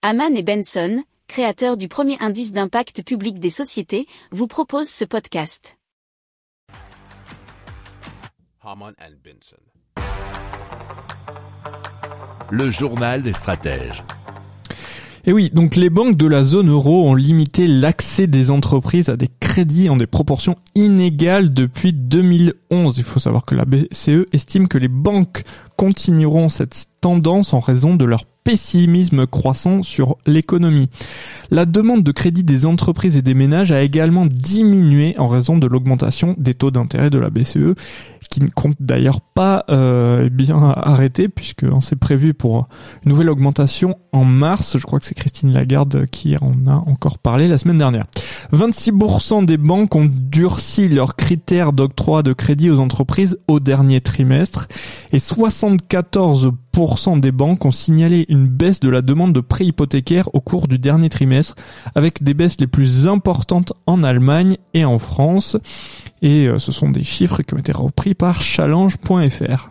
Haman et Benson, créateurs du premier indice d'impact public des sociétés, vous proposent ce podcast. Haman and Benson. Le journal des stratèges. Et oui, donc les banques de la zone euro ont limité l'accès des entreprises à des crédits en des proportions inégales depuis 2011. Il faut savoir que la BCE estime que les banques continueront cette tendance en raison de leur pessimisme croissant sur l'économie. La demande de crédit des entreprises et des ménages a également diminué en raison de l'augmentation des taux d'intérêt de la BCE, qui ne compte d'ailleurs pas euh, eh bien arrêter puisque c'est prévu pour une nouvelle augmentation en mars. Je crois que c'est Christine Lagarde qui en a encore parlé la semaine dernière. 26% des banques ont durci leurs critères d'octroi de crédit aux entreprises au dernier trimestre et 74% des banques ont signalé une baisse de la demande de prêts hypothécaires au cours du dernier trimestre, avec des baisses les plus importantes en Allemagne et en France. Et euh, ce sont des chiffres qui ont été repris par challenge.fr.